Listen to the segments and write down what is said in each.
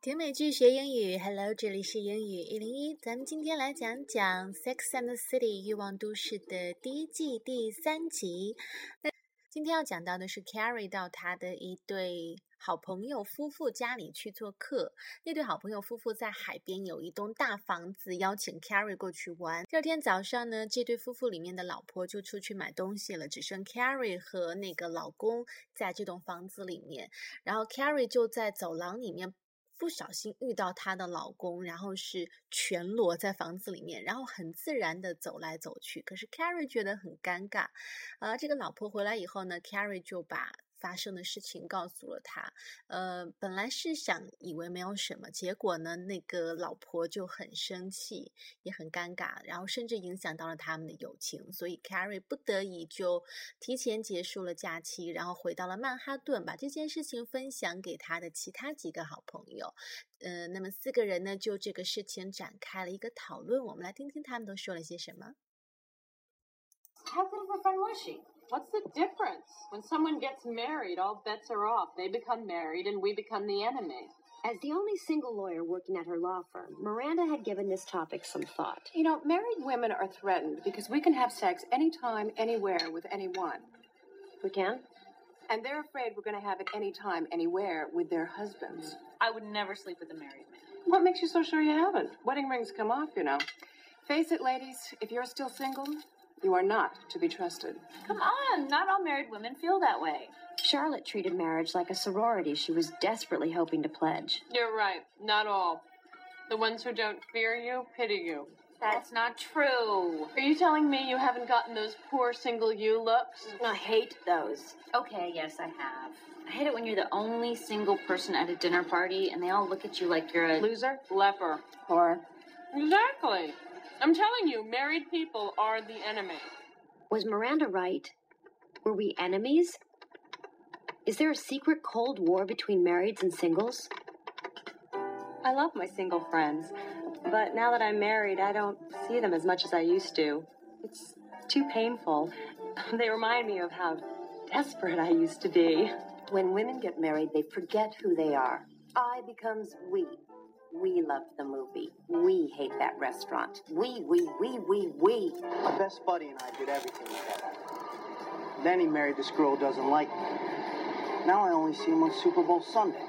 听美剧学英语，Hello，这里是英语一零一，咱们今天来讲讲《Sex and the City》欲望都市的第一季第三集。那今天要讲到的是 Carrie 到他的一对好朋友夫妇家里去做客。那对好朋友夫妇在海边有一栋大房子，邀请 Carrie 过去玩。第二天早上呢，这对夫妇里面的老婆就出去买东西了，只剩 Carrie 和那个老公在这栋房子里面。然后 Carrie 就在走廊里面。不小心遇到她的老公，然后是全裸在房子里面，然后很自然的走来走去。可是 Carrie 觉得很尴尬，啊，这个老婆回来以后呢，Carrie 就把。发生的事情告诉了他，呃，本来是想以为没有什么，结果呢，那个老婆就很生气，也很尴尬，然后甚至影响到了他们的友情，所以 Carrie 不得已就提前结束了假期，然后回到了曼哈顿，把这件事情分享给他的其他几个好朋友，呃，那么四个人呢就这个事情展开了一个讨论，我们来听听他们都说了些什么。What's the difference? When someone gets married, all bets are off. They become married and we become the enemy. As the only single lawyer working at her law firm, Miranda had given this topic some thought. You know, married women are threatened because we can have sex anytime, anywhere with anyone. We can? And they're afraid we're going to have it anytime, anywhere with their husbands. I would never sleep with a married man. What makes you so sure you haven't? Wedding rings come off, you know. Face it, ladies, if you're still single, you are not to be trusted. Come on, not all married women feel that way. Charlotte treated marriage like a sorority she was desperately hoping to pledge. You're right, not all. The ones who don't fear you pity you. That's not true. Are you telling me you haven't gotten those poor single you looks? I hate those. Okay, yes, I have. I hate it when you're the only single person at a dinner party and they all look at you like you're a Loser? Leper. Or Exactly. I'm telling you, married people are the enemy. was Miranda right? Were we enemies? Is there a secret Cold War between marrieds and singles? I love my single friends, but now that I'm married, I don't see them as much as I used to. It's too painful. They remind me of how desperate I used to be. When women get married, they forget who they are. I becomes we. We loved the movie. We hate that restaurant. We, we, we, we, we. My best buddy and I did everything together. Then he married this girl who doesn't like me. Now I only see him on Super Bowl Sunday.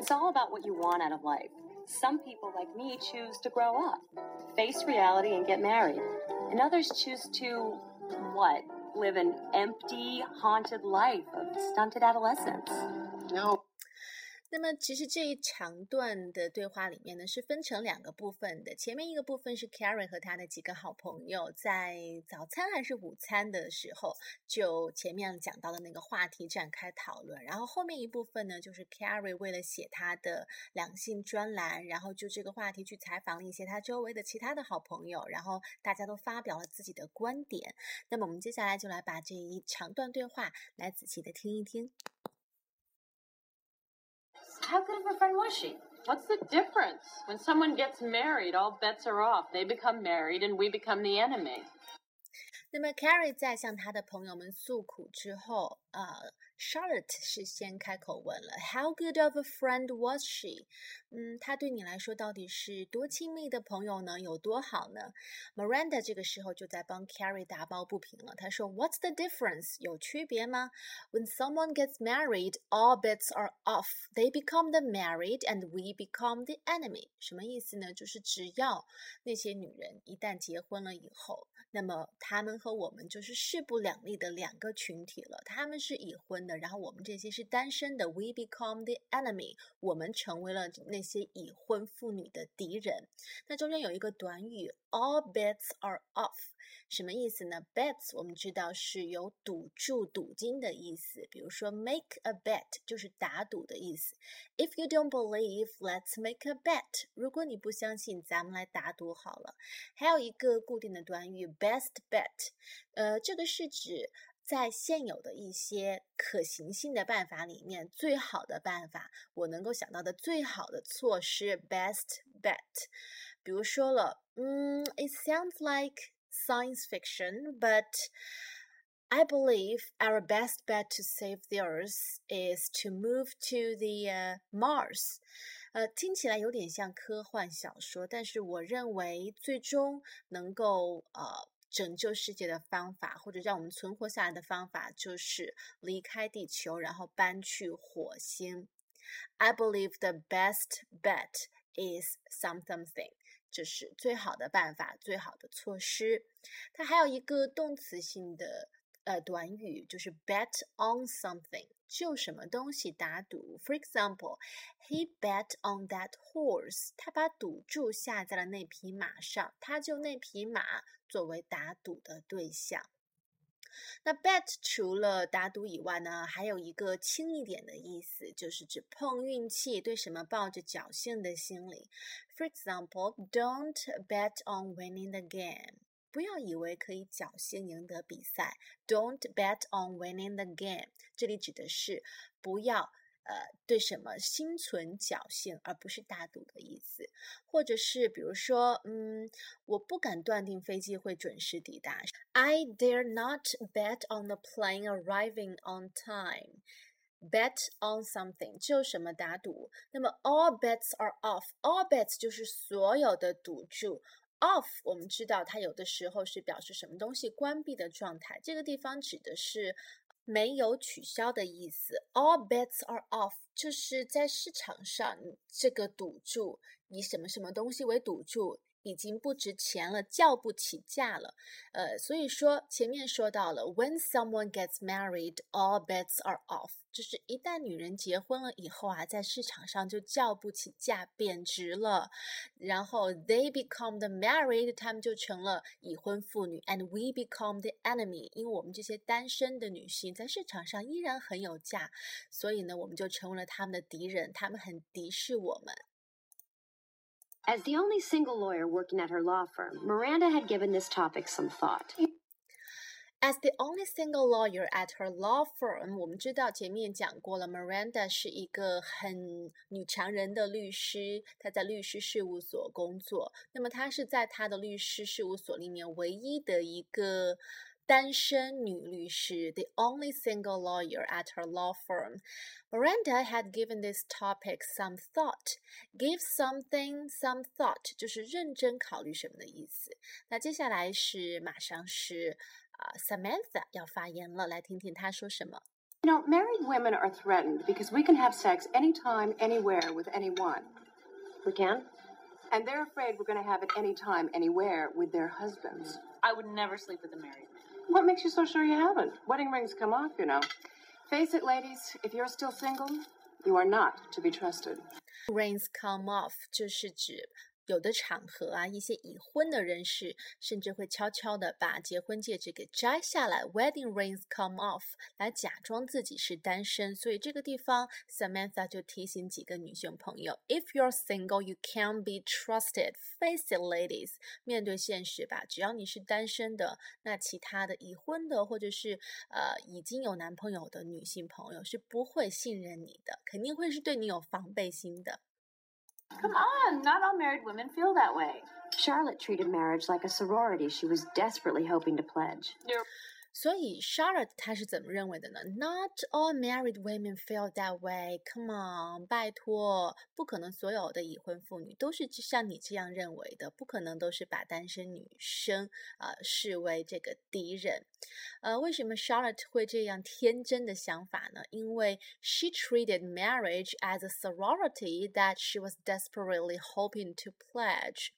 It's all about what you want out of life. Some people, like me, choose to grow up, face reality, and get married. And others choose to, what? Live an empty, haunted life of stunted adolescence. 那么，其实这一长段的对话里面呢，是分成两个部分的。前面一个部分是 Carrie 和他的几个好朋友在早餐还是午餐的时候，就前面讲到的那个话题展开讨论。然后后面一部分呢，就是 Carrie 为了写他的两性专栏，然后就这个话题去采访了一些他周围的其他的好朋友，然后大家都发表了自己的观点。那么我们接下来就来把这一长段对话来仔细的听一听。How good of a friend was she? What's the difference? When someone gets married, all bets are off. They become married and we become the enemy. 那么 Carrie 在向他的朋友们诉苦之后，呃，Charlotte 是先开口问了，How good of a friend was she？嗯，她对你来说到底是多亲密的朋友呢？有多好呢？Miranda 这个时候就在帮 Carrie 打抱不平了。她说，What's the difference？有区别吗？When someone gets married, all bets are off. They become the married, and we become the enemy. 什么意思呢？就是只要那些女人一旦结婚了以后，那么她们和我们就是势不两立的两个群体了。他们是已婚的，然后我们这些是单身的。We become the enemy，我们成为了那些已婚妇女的敌人。那中间有一个短语，all bets are off，什么意思呢？bets 我们知道是有赌注、赌金的意思，比如说 make a bet 就是打赌的意思。If you don't believe, let's make a bet。如果你不相信，咱们来打赌好了。还有一个固定的短语 best bet，呃，这个是指在现有的一些可行性的办法里面，最好的办法，我能够想到的最好的措施 best bet。比如说了，嗯，It sounds like science fiction, but I believe our best bet to save the Earth is to move to the、uh, Mars。呃，听起来有点像科幻小说，但是我认为最终能够呃拯救世界的方法，或者让我们存活下来的方法，就是离开地球，然后搬去火星。I believe the best bet is some something， 这是最好的办法，最好的措施。它还有一个动词性的呃短语，就是 bet on something，就什么东西打赌。For example，he bet on that horse，他把赌注下在了那匹马上，他就那匹马作为打赌的对象。那 bet 除了打赌以外呢，还有一个轻一点的意思，就是指碰运气，对什么抱着侥幸的心理。For example, don't bet on winning the game。不要以为可以侥幸赢得比赛。Don't bet on winning the game。这里指的是不要。呃，对什么心存侥幸，而不是打赌的意思，或者是比如说，嗯，我不敢断定飞机会准时抵达。I dare not bet on the plane arriving on time. Bet on something 就什么打赌。那么 all bets are off. All bets 就是所有的赌注。Off 我们知道它有的时候是表示什么东西关闭的状态，这个地方指的是。没有取消的意思，All bets are off，就是在市场上这个赌注以什么什么东西为赌注。已经不值钱了，叫不起价了。呃，所以说前面说到了，When someone gets married, all bets are off，就是一旦女人结婚了以后啊，在市场上就叫不起价，贬值了。然后 they become the married，他们就成了已婚妇女，and we become the enemy，因为我们这些单身的女性在市场上依然很有价，所以呢，我们就成为了他们的敌人，他们很敌视我们。As the only single lawyer working at her law firm, Miranda had given this topic some thought. As the only single lawyer at her law firm，我们知道前面讲过了，Miranda 是一个很女强人的律师，她在律师事务所工作。那么她是在她的律师事务所里面唯一的一个 单身女律师，the only single lawyer at her law firm. Miranda had given this topic some thought. Give something some thought 就是认真考虑什么的意思。那接下来是马上是啊、uh, Samantha 要发言了，来听听她说什么。You know, married women are threatened because we can have sex anytime, anywhere with anyone. We can? And they're afraid we're going to have it anytime, anywhere with their husbands. I would never sleep with a married man. What makes you so sure you haven't? Wedding rings come off, you know. Face it, ladies, if you're still single, you are not to be trusted. Rings come off 就是指 有的场合啊，一些已婚的人士甚至会悄悄的把结婚戒指给摘下来，wedding rings come off，来假装自己是单身。所以这个地方，Samantha 就提醒几个女性朋友：If you're single, you can't be trusted. Face it, ladies，面对现实吧。只要你是单身的，那其他的已婚的或者是呃已经有男朋友的女性朋友是不会信任你的，肯定会是对你有防备心的。Come on, not all married women feel that way. Charlotte treated marriage like a sorority she was desperately hoping to pledge. You're 所以 Charlotte 她是怎么认为的呢？Not all married women feel that way. Come on，拜托，不可能所有的已婚妇女都是像你这样认为的，不可能都是把单身女生啊、呃、视为这个敌人。呃，为什么 Charlotte 会这样天真的想法呢？因为 she treated marriage as a sorority that she was desperately hoping to pledge.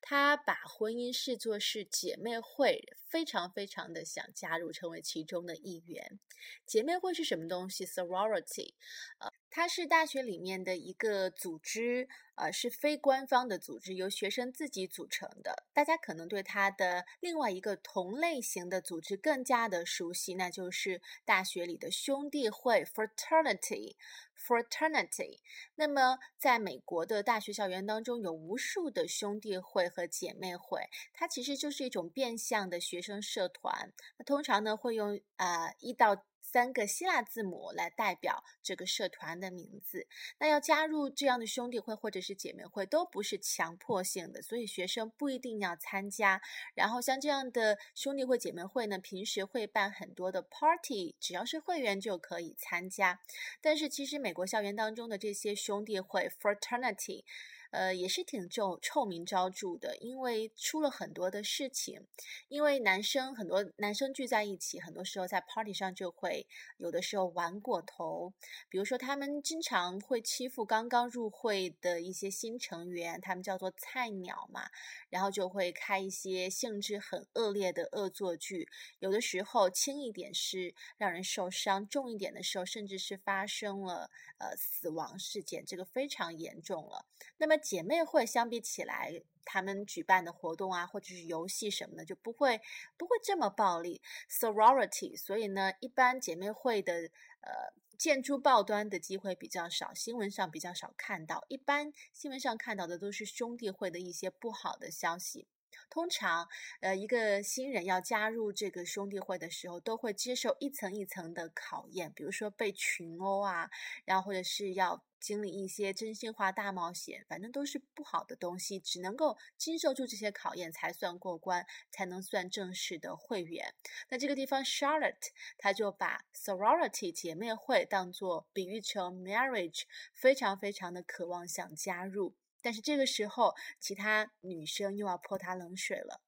她把婚姻视作是姐妹会，非常非常的想加入，成为其中的一员。姐妹会是什么东西？Sorority，呃，它是大学里面的一个组织，呃，是非官方的组织，由学生自己组成的。大家可能对它的另外一个同类型的组织更加的熟悉，那就是大学里的兄弟会 （Fraternity）。Fraternity。那么，在美国的大学校园当中，有无数的兄弟会和姐妹会，它其实就是一种变相的学生社团。那通常呢，会用呃一到三个希腊字母来代表这个社团的名字。那要加入这样的兄弟会或者是姐妹会都不是强迫性的，所以学生不一定要参加。然后像这样的兄弟会姐妹会呢，平时会办很多的 party，只要是会员就可以参加。但是其实美国校园当中的这些兄弟会 fraternity。呃，也是挺臭臭名昭著的，因为出了很多的事情。因为男生很多男生聚在一起，很多时候在 party 上就会有的时候玩过头。比如说，他们经常会欺负刚刚入会的一些新成员，他们叫做菜鸟嘛，然后就会开一些性质很恶劣的恶作剧。有的时候轻一点是让人受伤，重一点的时候甚至是发生了呃死亡事件，这个非常严重了。那么姐妹会相比起来，他们举办的活动啊，或者是游戏什么的，就不会不会这么暴力。Sorority，所以呢，一般姐妹会的呃见诸报端的机会比较少，新闻上比较少看到。一般新闻上看到的都是兄弟会的一些不好的消息。通常，呃，一个新人要加入这个兄弟会的时候，都会接受一层一层的考验，比如说被群殴啊，然后或者是要经历一些真心话大冒险，反正都是不好的东西，只能够经受住这些考验才算过关，才能算正式的会员。那这个地方，Charlotte，他就把 sorority 姐妹会当做比喻成 marriage，非常非常的渴望想加入。但是这个时候，其他女生又要泼他冷水了。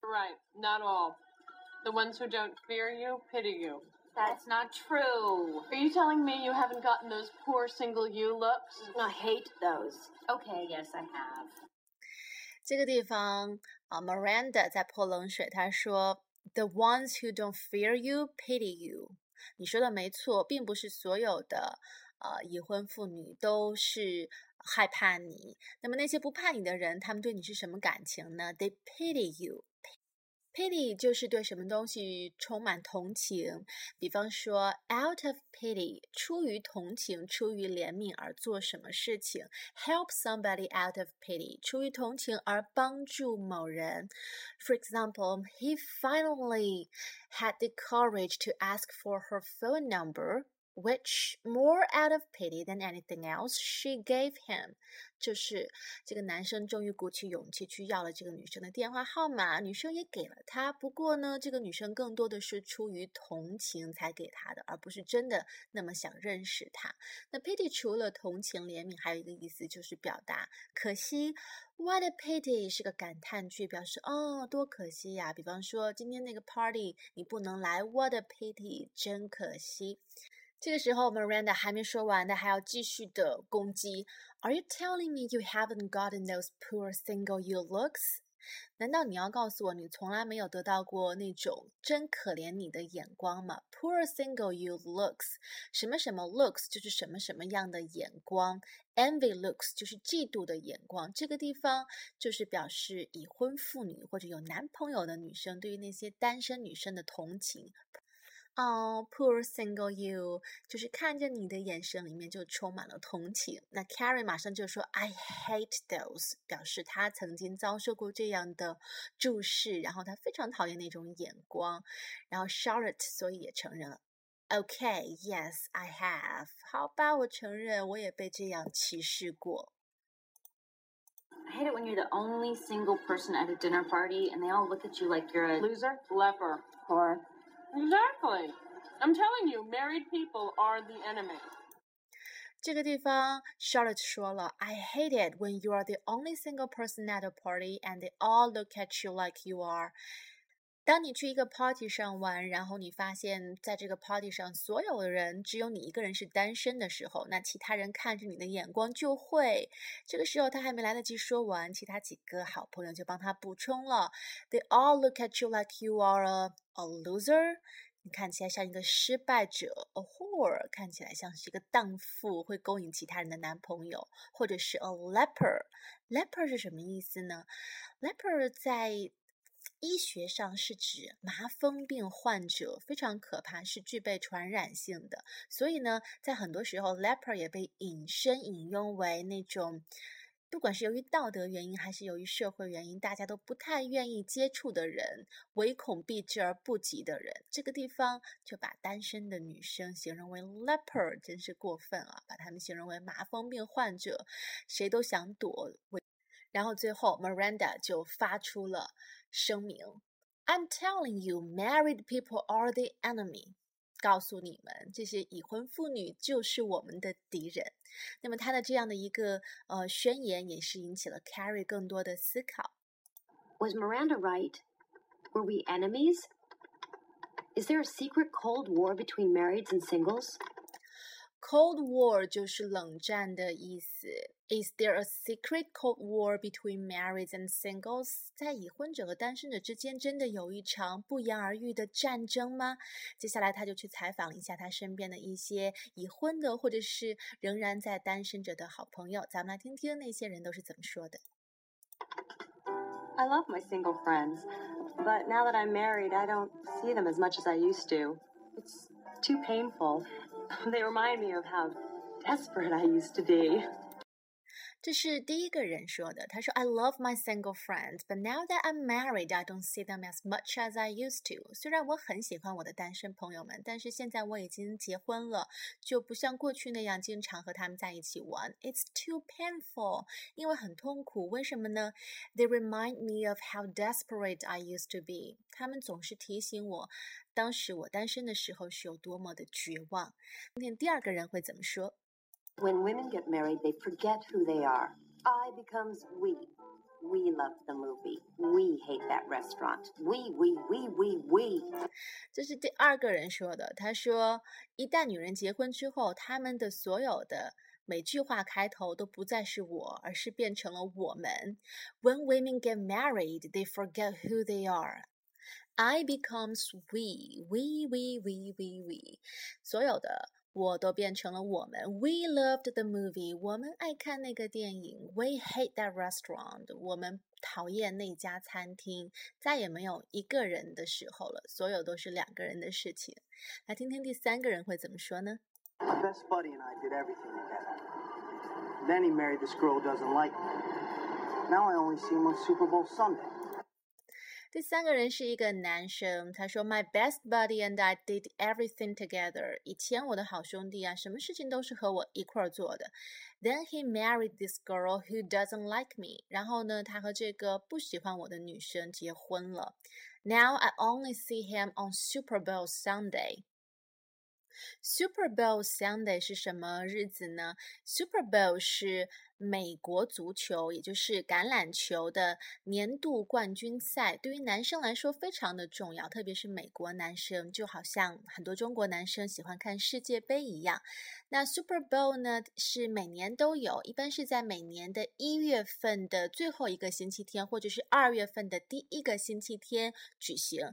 Right, not all. The ones who don't fear you pity you. That's not true. Are you telling me you haven't gotten those poor single you looks? I hate those. Okay, yes, I have. 这个地方啊，Miranda 在泼冷水，她说：“The ones who don't fear you pity you。”你说的没错，并不是所有的呃已婚妇女都是。害怕你，那么那些不怕你的人，他们对你是什么感情呢？They pity you. Pity 就是对什么东西充满同情，比方说，out of pity，出于同情、出于怜悯而做什么事情；help somebody out of pity，出于同情而帮助某人。For example, he finally had the courage to ask for her phone number. Which more out of pity than anything else, she gave him. 就是这个男生终于鼓起勇气去要了这个女生的电话号码，女生也给了他。不过呢，这个女生更多的是出于同情才给他的，而不是真的那么想认识他。那 pity 除了同情、怜悯，还有一个意思就是表达可惜。What a pity 是个感叹句，表示哦，多可惜呀。比方说今天那个 party 你不能来，What a pity，真可惜。这个时候，Miranda 还没说完的，还要继续的攻击。Are you telling me you haven't gotten those poor single you looks？难道你要告诉我，你从来没有得到过那种真可怜你的眼光吗？Poor single you looks，什么什么 looks 就是什么什么样的眼光，envy looks 就是嫉妒的眼光。这个地方就是表示已婚妇女或者有男朋友的女生对于那些单身女生的同情。哦，poor single you，就是看着你的眼神里面就充满了同情。那 Carrie 马上就说，I hate those，表示他曾经遭受过这样的注视，然后他非常讨厌那种眼光。然后 Charlotte 所以也承认了，Okay，yes，I have。好吧，我承认我也被这样歧视过。I hate it when you're the only single person at a dinner party and they all look at you like you're a loser, leper, or Exactly. I'm telling you, married people are the enemy. 这个地方，Charlotte 说了，I hate it when you are the only single person at a party and they all look at you like you are. 当你去一个 party 上玩，然后你发现在这个 party 上所有的人只有你一个人是单身的时候，那其他人看着你的眼光就会……这个时候他还没来得及说完，其他几个好朋友就帮他补充了：They all look at you like you are a a loser。你看起来像一个失败者，a whore 看起来像是一个荡妇，会勾引其他人的男朋友，或者是 a leper。leper 是什么意思呢？leper 在医学上是指麻风病患者，非常可怕，是具备传染性的。所以呢，在很多时候，leper 也被引申引用为那种不管是由于道德原因还是由于社会原因，大家都不太愿意接触的人，唯恐避之而不及的人，这个地方就把单身的女生形容为 leper，真是过分啊！把他们形容为麻风病患者，谁都想躲。然后最后，Miranda 就发出了声明：“I'm telling you, married people are the enemy。”告诉你们，这些已婚妇女就是我们的敌人。那么他的这样的一个呃宣言，也是引起了 Carrie 更多的思考。Was Miranda right? Were we enemies? Is there a secret Cold War between marrieds and singles? Cold War 就是冷战的意思。Is there a secret Cold War between marrieds and singles？在已婚者和单身者之间，真的有一场不言而喻的战争吗？接下来，他就去采访了一下他身边的一些已婚的或者是仍然在单身者的好朋友。咱们来听听那些人都是怎么说的。I love my single friends, but now that I'm married, I don't see them as much as I used to. It's too painful. They remind me of how desperate I used to be. 这是第一个人说的。他说：“I love my single friends, but now that I'm married, I don't see them as much as I used to。”虽然我很喜欢我的单身朋友们，但是现在我已经结婚了，就不像过去那样经常和他们在一起玩。It's too painful，因为很痛苦。为什么呢？They remind me of how desperate I used to be。他们总是提醒我，当时我单身的时候是有多么的绝望。今天第二个人会怎么说 ？When women get married, they forget who they are. I becomes we. We love the movie. We hate that restaurant. We, we, we, we, we. 这是第二个人说的。他说，一旦女人结婚之后，他们的所有的每句话开头都不再是我，而是变成了我们。When women get married, they forget who they are. I becomes we, we, we, we, we, we. 所有的 我都变成了我们。We loved the movie，我们爱看那个电影。We hate that restaurant，我们讨厌那家餐厅。再也没有一个人的时候了，所有都是两个人的事情。来听听第三个人会怎么说呢？My best buddy and I did everything together. Then he married this girl who doesn't like me. Now I only see him on Super Bowl Sunday. 第三个人是一个男生，他说：“My best buddy and I did everything together。以前我的好兄弟啊，什么事情都是和我一块儿做的。Then he married this girl who doesn't like me。然后呢，他和这个不喜欢我的女生结婚了。Now I only see him on Super Bowl Sunday。” Super Bowl Sunday 是什么日子呢？Super Bowl 是美国足球，也就是橄榄球的年度冠军赛。对于男生来说非常的重要，特别是美国男生，就好像很多中国男生喜欢看世界杯一样。那 Super Bowl 呢是每年都有，一般是在每年的一月份的最后一个星期天，或者是二月份的第一个星期天举行。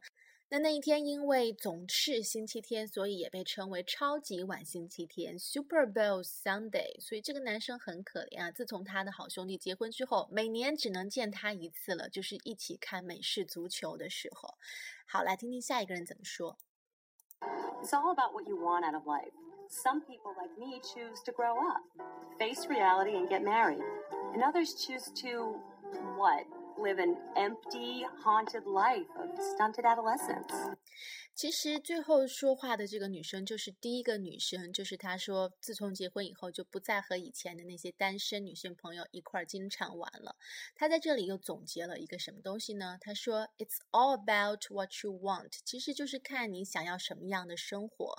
那那一天因为总是星期天，所以也被称为超级晚星期天 （Super Bowl Sunday）。所以这个男生很可怜啊！自从他的好兄弟结婚之后，每年只能见他一次了，就是一起看美式足球的时候。好，来听听下一个人怎么说。It's all about what you want out of life. Some people, like me, choose to grow up, face reality, and get married, and others choose to what? live an empty, haunted life of stunted adolescence. 其实最后说话的这个女生就是第一个女生，就是她说，自从结婚以后就不再和以前的那些单身女性朋友一块儿经常玩了。她在这里又总结了一个什么东西呢？她说：“It's all about what you want。”其实就是看你想要什么样的生活。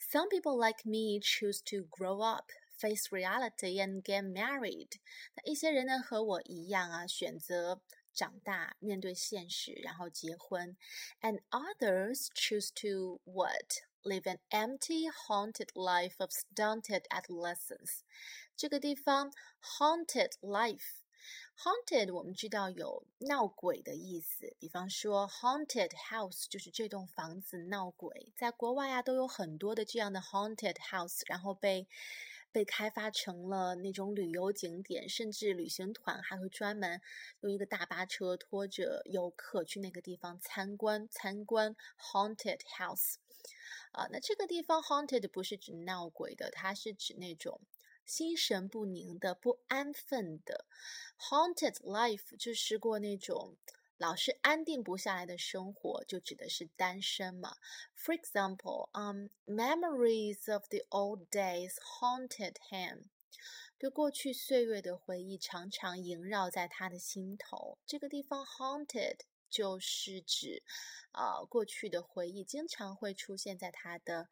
Some people like me choose to grow up face reality and get married。那一些人呢和我一样啊，选择长大，面对现实，然后结婚。And others choose to what? Live an empty, haunted life of stunted adolescence。这个地方 haunted life。Haunted，我们知道有闹鬼的意思，比方说 haunted house 就是这栋房子闹鬼。在国外啊，都有很多的这样的 haunted house，然后被 被开发成了那种旅游景点，甚至旅行团还会专门用一个大巴车拖着游客去那个地方参观参观 haunted house。啊，那这个地方 haunted 不是指闹鬼的，它是指那种心神不宁的、不安分的。Haunted life 就是过那种老是安定不下来的生活，就指的是单身嘛。For example, um, memories of the old days haunted him. 对过去岁月的回忆常常萦绕在他的心头。这个地方 haunted 就是指，啊，过去的回忆经常会出现在他的。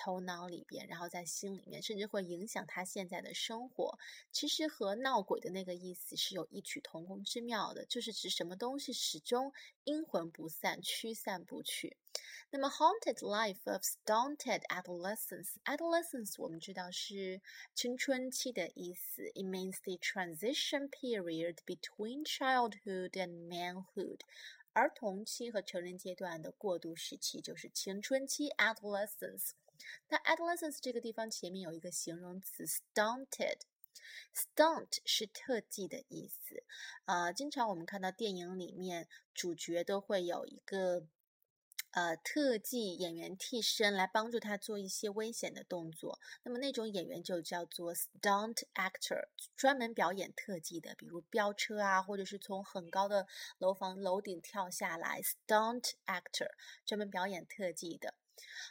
头脑里边，然后在心里面，甚至会影响他现在的生活。其实和闹鬼的那个意思是有异曲同工之妙的，就是指什么东西始终阴魂不散、驱散不去。那么，haunted life of stunted adolescence，adolescence 我们知道是青春期的意思，it means the transition period between childhood and manhood。儿童期和成人阶段的过渡时期就是青春期 adolescence。那 adolescence 这个地方前面有一个形容词 stunted，stunt 是特技的意思。啊，经常我们看到电影里面主角都会有一个呃特技演员替身来帮助他做一些危险的动作。那么那种演员就叫做 stunt actor，专门表演特技的，比如飙车啊，或者是从很高的楼房楼顶跳下来，stunt actor 专门表演特技的。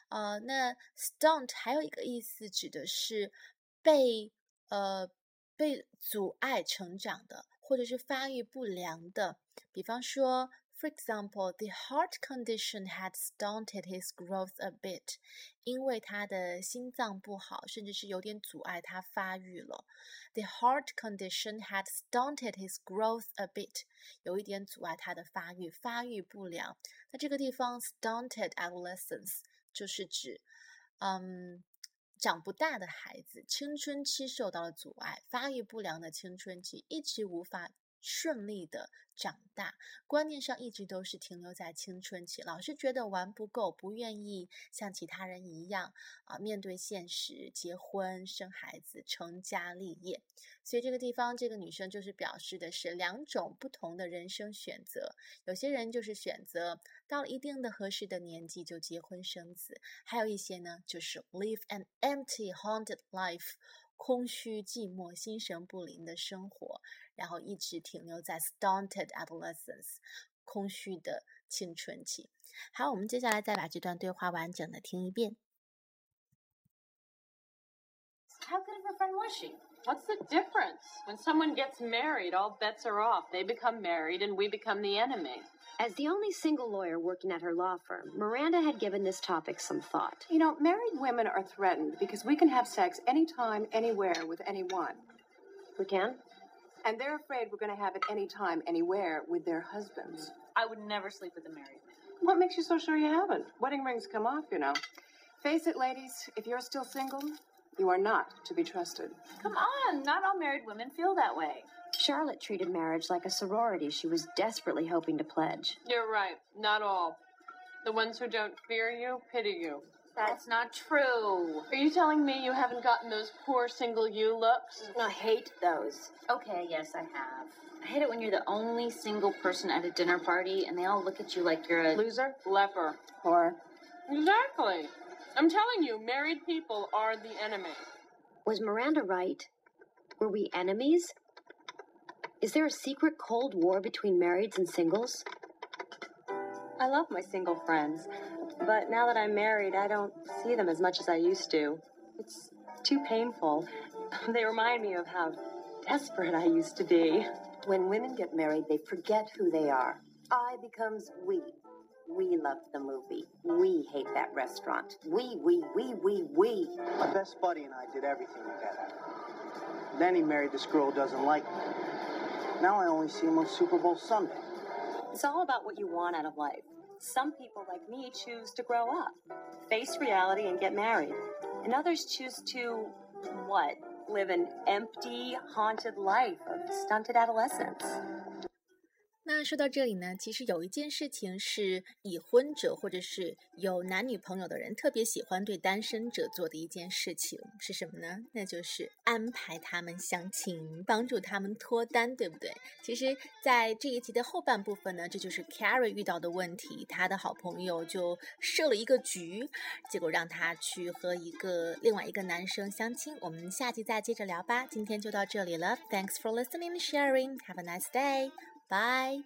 呃，那 stunt 还有一个意思，指的是被呃被阻碍成长的，或者是发育不良的。比方说，for example，the heart condition had stunted his growth a bit，因为他的心脏不好，甚至是有点阻碍他发育了。The heart condition had stunted his growth a bit，有一点阻碍他的发育，发育不良。那这个地方 stunted adolescence。就是指，嗯，长不大的孩子，青春期受到了阻碍，发育不良的青春期，一直无法顺利的。长大观念上一直都是停留在青春期，老是觉得玩不够，不愿意像其他人一样啊，面对现实，结婚、生孩子、成家立业。所以这个地方，这个女生就是表示的是两种不同的人生选择。有些人就是选择到了一定的合适的年纪就结婚生子，还有一些呢，就是 live an empty, haunted life。空虚、寂寞、心神不宁的生活，然后一直停留在 stunted adolescence，空虚的青春期。好，我们接下来再把这段对话完整的听一遍。How good of a friend was she? What's the difference? When someone gets married, all bets are off. They become married and we become the enemy. As the only single lawyer working at her law firm, Miranda had given this topic some thought. You know, married women are threatened because we can have sex anytime, anywhere with anyone. We can? And they're afraid we're going to have it anytime, anywhere with their husbands. I would never sleep with a married man. What makes you so sure you haven't? Wedding rings come off, you know. Face it, ladies, if you're still single, you are not to be trusted. Come on, not all married women feel that way. Charlotte treated marriage like a sorority she was desperately hoping to pledge. You're right, not all. The ones who don't fear you pity you. That's not true. Are you telling me you haven't gotten those poor single you looks? I hate those. Okay, yes, I have. I hate it when you're the only single person at a dinner party and they all look at you like you're a loser, leper, or. Exactly. I'm telling you, married people are the enemy. Was Miranda right? Were we enemies? Is there a secret Cold War between marrieds and singles? I love my single friends, but now that I'm married, I don't see them as much as I used to. It's too painful. They remind me of how desperate I used to be. When women get married, they forget who they are. I becomes we. We loved the movie. We hate that restaurant. We, we, we, we, we. My best buddy and I did everything together. Then he married this girl who doesn't like me. Now I only see him on Super Bowl Sunday. It's all about what you want out of life. Some people, like me, choose to grow up, face reality, and get married. And others choose to, what? Live an empty, haunted life of stunted adolescence. 那说到这里呢，其实有一件事情是已婚者或者是有男女朋友的人特别喜欢对单身者做的一件事情是什么呢？那就是安排他们相亲，帮助他们脱单，对不对？其实，在这一集的后半部分呢，这就是 Carrie 遇到的问题，他的好朋友就设了一个局，结果让他去和一个另外一个男生相亲。我们下集再接着聊吧，今天就到这里了。Thanks for listening and sharing. Have a nice day. 拜。